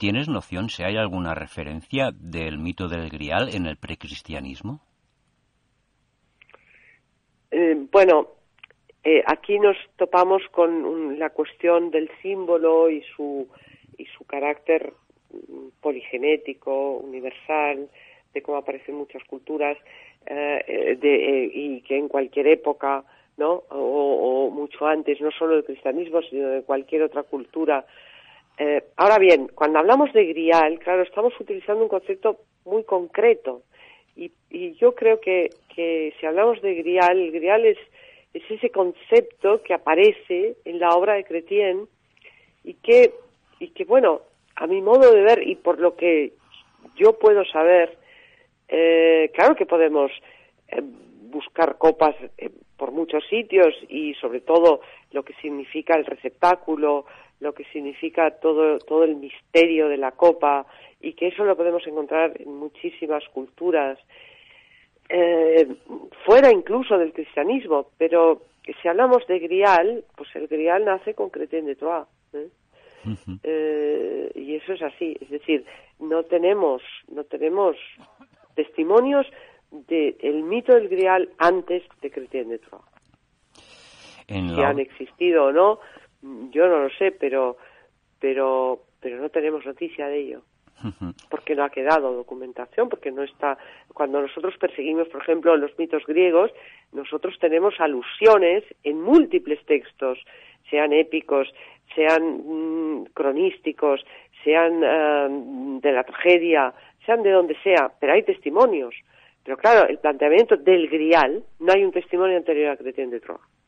¿Tienes noción si hay alguna referencia del mito del Grial en el precristianismo? Eh, bueno, eh, aquí nos topamos con la cuestión del símbolo y su, y su carácter mm, poligenético, universal, de cómo aparecen muchas culturas de, y que en cualquier época, ¿no? O, mucho antes, no solo del cristianismo, sino de cualquier otra cultura, eh, ahora bien, cuando hablamos de grial, claro, estamos utilizando un concepto muy concreto. Y, yo creo que, si hablamos de grial, el grial es, ese concepto que aparece en la obra de Cretien y que, y que, bueno, a mi modo de ver y por lo que yo puedo saber, eh, claro que podemos eh, buscar copas por muchos sitios y sobre todo lo que significa el receptáculo, lo que significa todo, todo el misterio de la copa y que eso lo podemos encontrar en muchísimas culturas, eh, fuera incluso del cristianismo, pero si hablamos de grial, pues el grial nace con Cretén de Troyes. ¿eh? Eh, y eso es así, es decir, no tenemos, no tenemos testimonios del mito del grial antes de Cretén de Troyes. Si han existido o no, yo no lo sé, pero, pero, pero no tenemos noticia de ello. Porque no ha quedado documentación, porque no está. Cuando nosotros perseguimos, por ejemplo, los mitos griegos, nosotros tenemos alusiones en múltiples textos, sean épicos, sean mm, cronísticos, sean eh, de la tragedia, sean de donde sea, pero hay testimonios. Pero claro, el planteamiento del grial, no hay un testimonio anterior a Cretien de Troyes.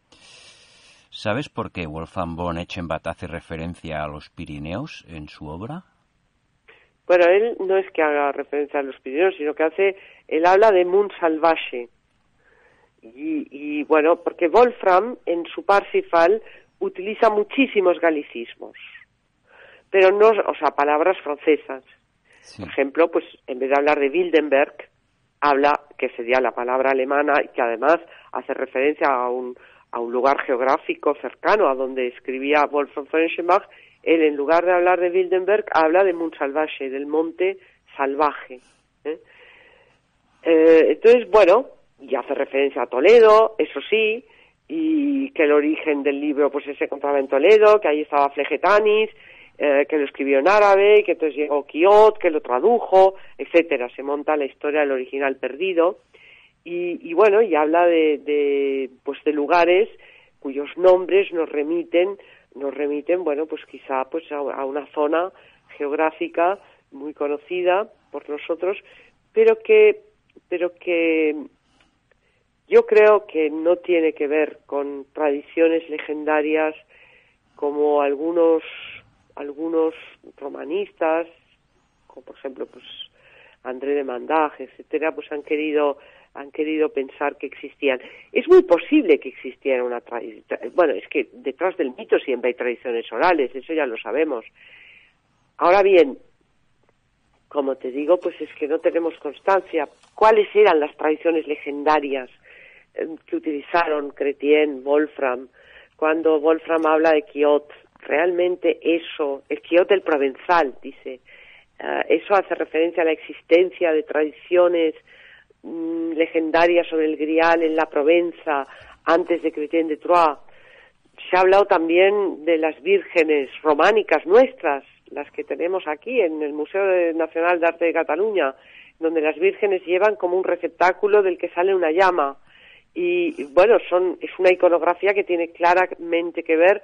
¿Sabes por qué Wolfgang von Eschenbach hace referencia a los Pirineos en su obra? Bueno, él no es que haga referencia a los Pirineos, sino que hace, él habla de Mund Salvaje. Y, bueno, porque Wolfram en su Parsifal utiliza muchísimos galicismos. pero no, o sea, palabras francesas. Por ejemplo, pues en vez de hablar de Wildenberg, habla, que sería la palabra alemana, y que además hace referencia a un, a un lugar geográfico cercano a donde escribía Wolfgang von él en lugar de hablar de Wildenberg habla de Montsalvaje, del monte salvaje. ¿eh? Eh, entonces, bueno, y hace referencia a Toledo, eso sí, y que el origen del libro pues se encontraba en Toledo, que ahí estaba Flegetanis, eh, que lo escribió en árabe, que entonces llegó Quiot, que lo tradujo, etcétera. Se monta la historia del original perdido y, y bueno, y habla de, de, pues de lugares cuyos nombres nos remiten, nos remiten, bueno, pues quizá pues a, una zona geográfica muy conocida por nosotros, pero que, pero que yo creo que no tiene que ver con tradiciones legendarias como algunos algunos romanistas, como por ejemplo pues André de Mandaje, etcétera, pues han querido han querido pensar que existían. Es muy posible que existiera una tradición. Bueno, es que detrás del mito siempre hay tradiciones orales, eso ya lo sabemos. Ahora bien, como te digo, pues es que no tenemos constancia. ¿Cuáles eran las tradiciones legendarias eh, que utilizaron Cretien, Wolfram? Cuando Wolfram habla de Quiot, realmente eso, el Quiot del Provenzal, dice, uh, eso hace referencia a la existencia de tradiciones mm, legendarias sobre el Grial en la Provenza antes de Cretien de Troyes. Se ha hablado también de las vírgenes románicas nuestras, las que tenemos aquí en el Museo Nacional de Arte de Cataluña, donde las vírgenes llevan como un receptáculo del que sale una llama. Y bueno, son, es una iconografía que tiene claramente que ver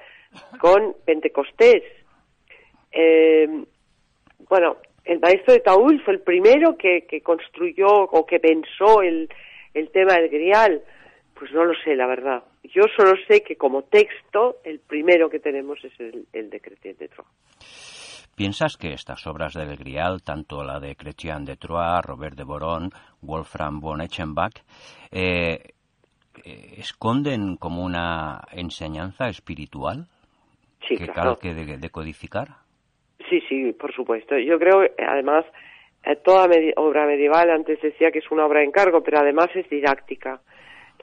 con Pentecostés. Eh, bueno, el maestro de Taúl fue el primero que, que construyó o que pensó el, el tema del grial. Pues no lo sé, la verdad. Yo solo sé que como texto, el primero que tenemos es el, el de Chrétien de Troyes. ¿Piensas que estas obras del Grial, tanto la de Chrétien de Troyes, Robert de Boron, Wolfram von Eschenbach, eh, eh, esconden como una enseñanza espiritual Sí, que claro. cal que de- decodificar? Sí, sí, por supuesto. Yo creo, eh, además, eh, toda medi- obra medieval, antes decía que es una obra de encargo, pero además es didáctica.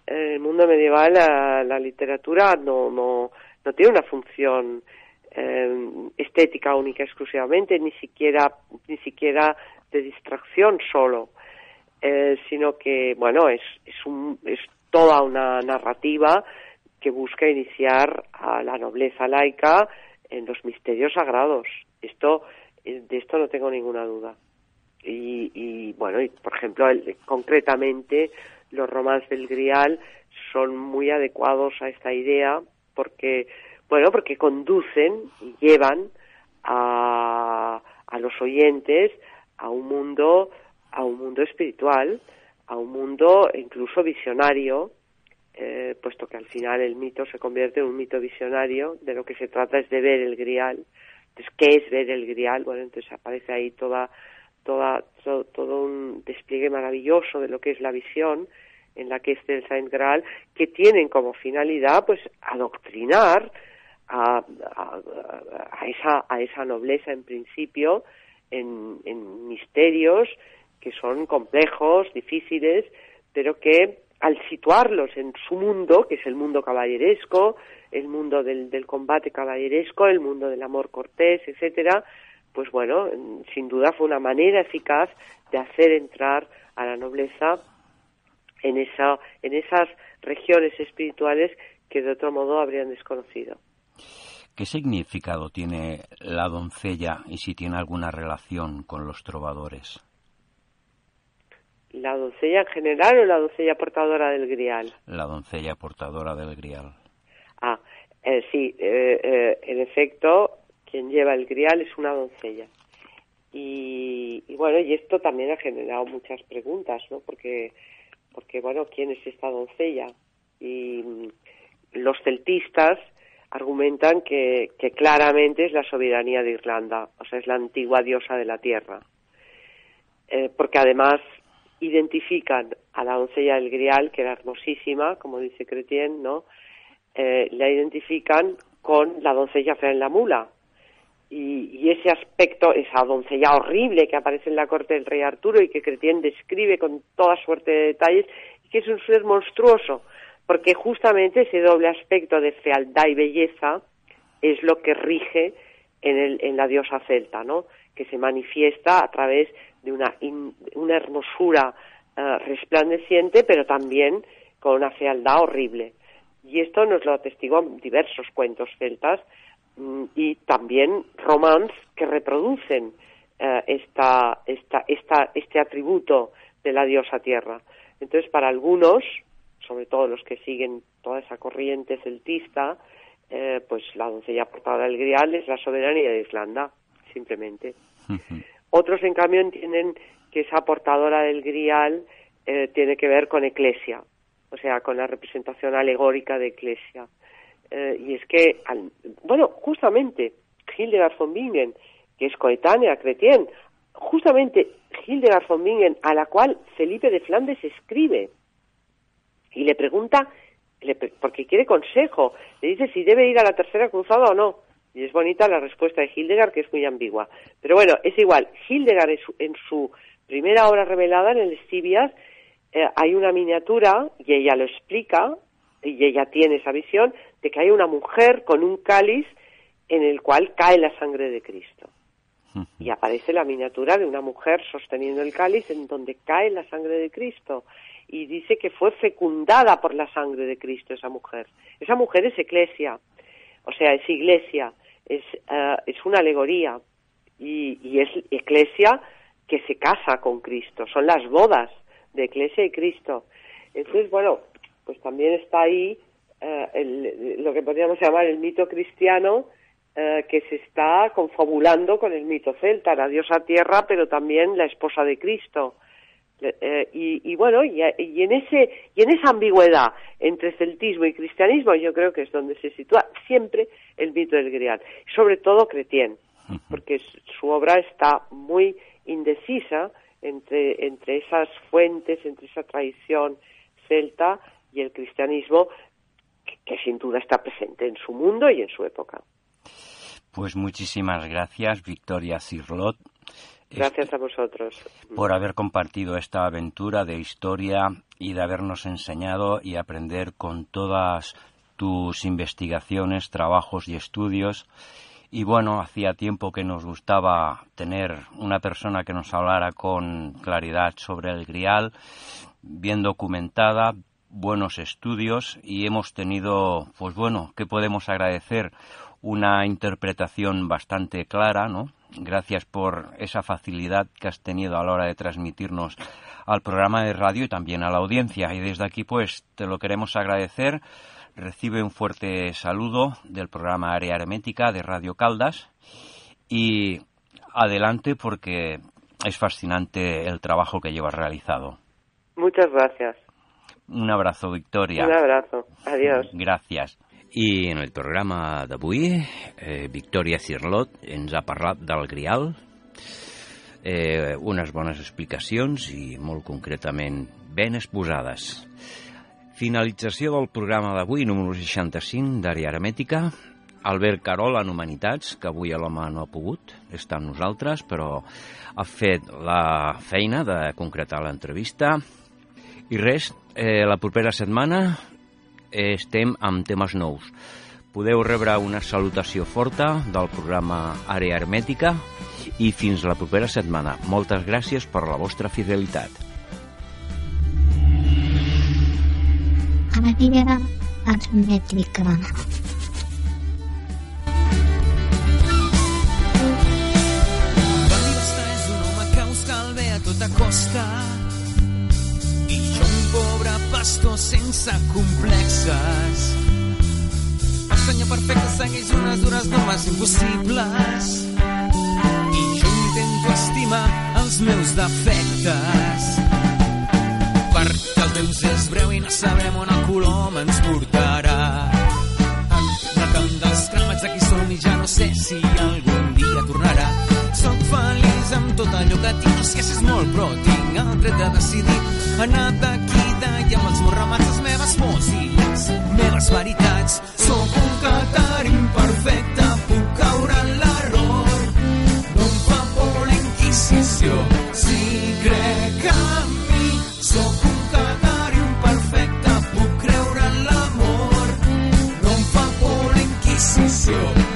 En el mundo medieval la, literatura no, no, no tiene una función eh, estética única exclusivamente, ni siquiera, ni siquiera de distracción solo, sino que, bueno, es, es, un, es toda una narrativa que busca iniciar a la nobleza laica en los misterios sagrados. Esto, eh, de esto no tengo ninguna duda. Y, y bueno, y por ejemplo, el- concretamente los romances del Grial son muy adecuados a esta idea porque, bueno, porque conducen y llevan a, a los oyentes a un mundo, a un mundo espiritual, a un mundo incluso visionario, eh, puesto que al final el mito se convierte en un mito visionario, de lo que se trata es de ver el grial. Entonces, ¿qué es ver el grial? Bueno, entonces aparece ahí toda, toda, to- todo un despliegue maravilloso de lo que es la visión, en la que es el Saint Graal, que tienen como finalidad, pues, adoctrinar a, a, a esa, a esa nobleza en principio en, en misterios que son complejos, difíciles, pero que al situarlos en su mundo, que es el mundo caballeresco, el mundo del, del combate caballeresco, el mundo del amor cortés, etcétera, pues bueno, sin duda fue una manera eficaz de hacer entrar a la nobleza en esa, en esas regiones espirituales que de otro modo habrían desconocido. ¿Qué significado tiene la doncella y si tiene alguna relación con los trovadores? ¿La doncella en general o la doncella portadora del grial? La doncella portadora del grial. Ah, eh, sí, eh, eh, en efecto, quien lleva el grial es una doncella. Y, y bueno, y esto también ha generado muchas preguntas, ¿no? Porque, porque bueno, ¿quién es esta doncella? Y mm, los celtistas argumentan que, claramente es la soberanía de Irlanda, o sea, es la antigua diosa de la tierra. Eh, porque además identifican a la doncella del Grial, que era hermosísima, como dice Cretien, ¿no? Eh, la identifican con la doncella fea en la mula. y, ese aspecto, esa doncella horrible que aparece en la corte del rey Arturo y que Cretien describe con toda suerte de detalles, que es un ser monstruoso, porque justamente ese doble aspecto de fealdad y belleza es lo que rige en, el, en la diosa celta, ¿no? que se manifiesta a través de una, in- una hermosura eh, resplandeciente, pero también con una fealdad horrible. Y esto nos lo atestiguan diversos cuentos celtas mm, y también romans que reproducen eh, esta, esta, esta, este atributo de la diosa tierra. Entonces, para algunos, sobre todo los que siguen toda esa corriente celtista, eh, pues la doncella portada del grial es la soberanía de Irlanda, simplemente. Otros, en cambio, entienden que esa portadora del grial eh, tiene que ver con eclesia, o sea, con la representación alegórica de eclesia. Eh, y es que, al- bueno, justamente Hildegard von Bingen, que es coetánea a Cretien, justamente Hildegard von Bingen, a la cual Felipe de Flandes escribe y le pregunta, le porque quiere consejo, le dice si debe ir a la tercera cruzada o no. Y es bonita la respuesta de Hildegard, que es muy ambigua. Pero bueno, es igual. Hildegard en su primera obra revelada, en el Estibias, eh, hay una miniatura, y ella lo explica, y ella tiene esa visión, de que hay una mujer con un cáliz en el cual cae la sangre de Cristo. Y aparece la miniatura de una mujer sosteniendo el cáliz en donde cae la sangre de Cristo. Y dice que fue fecundada por la sangre de Cristo esa mujer. Esa mujer es eclesia, o sea, es iglesia, es, eh, es una alegoría. Y, y es eclesia que se casa con Cristo. Son las bodas de eclesia y Cristo. Entonces, bueno, pues también está ahí eh, el- lo que podríamos llamar el mito cristiano, eh, que se está confabulando con el mito celta, la diosa tierra, pero también la esposa de Cristo. Eh, y, y bueno, y, y en ese y en esa ambigüedad entre celtismo y cristianismo, yo creo que es donde se sitúa siempre el mito del Grial, sobre todo Cretien, porque su obra está muy indecisa entre entre esas fuentes, entre esa tradición celta y el cristianismo que, que sin duda está presente en su mundo y en su época. Pues muchísimas gracias, Victoria Cirlot, Gracias a vosotros. por haber compartido esta aventura de historia y de habernos enseñado y aprender con todas tus investigaciones, trabajos y estudios. Y bueno, hacía tiempo que nos gustaba tener una persona que nos hablara con claridad sobre el grial, bien documentada, buenos estudios y hemos tenido, pues bueno, ¿qué podemos agradecer? Una interpretación bastante clara, ¿no? Gracias por esa facilidad que has tenido a la hora de transmitirnos al programa de radio y también a la audiencia. Y desde aquí, pues, te lo queremos agradecer. Recibe un fuerte saludo del programa Área Hermética de Radio Caldas y adelante porque es fascinante el trabajo que llevas realizado. Muchas gracias. Un abrazo, Victoria. Un abrazo. Adiós. Gràcies. I en el programa d'avui, eh, Victòria Cirlot ens ha parlat del Grial, eh, unes bones explicacions i molt concretament ben exposades. Finalització del programa d'avui, número 65 d'Àrea Hermètica. Albert Carol en Humanitats, que avui l'home no ha pogut estar amb nosaltres, però ha fet la feina de concretar l'entrevista. I res, eh, la propera setmana estem amb temes nous. Podeu rebre una salutació forta del programa Àrea Hermètica i fins la propera setmana. Moltes gràcies per la vostra fidelitat. Hermètica. Evangelista és un home que us cal bé a tota costa i jo un pobre pastor sense complexes. El senyor perfecte segueix unes dures normes impossibles i jo intento estimar els meus defectes temps és breu i no sabem on el colom ens portarà. Recant dels cremats d'aquí som i ja no sé si algun dia tornarà. Soc feliç amb tot allò que tinc, no sé si és molt, però tinc el dret de decidir. Anar d'aquí d'allà amb els meus ramats, les meves pors i les meves veritats. Soc un catar imperfecte, puc caure en l'error. Inquisició. Si crec Sigo.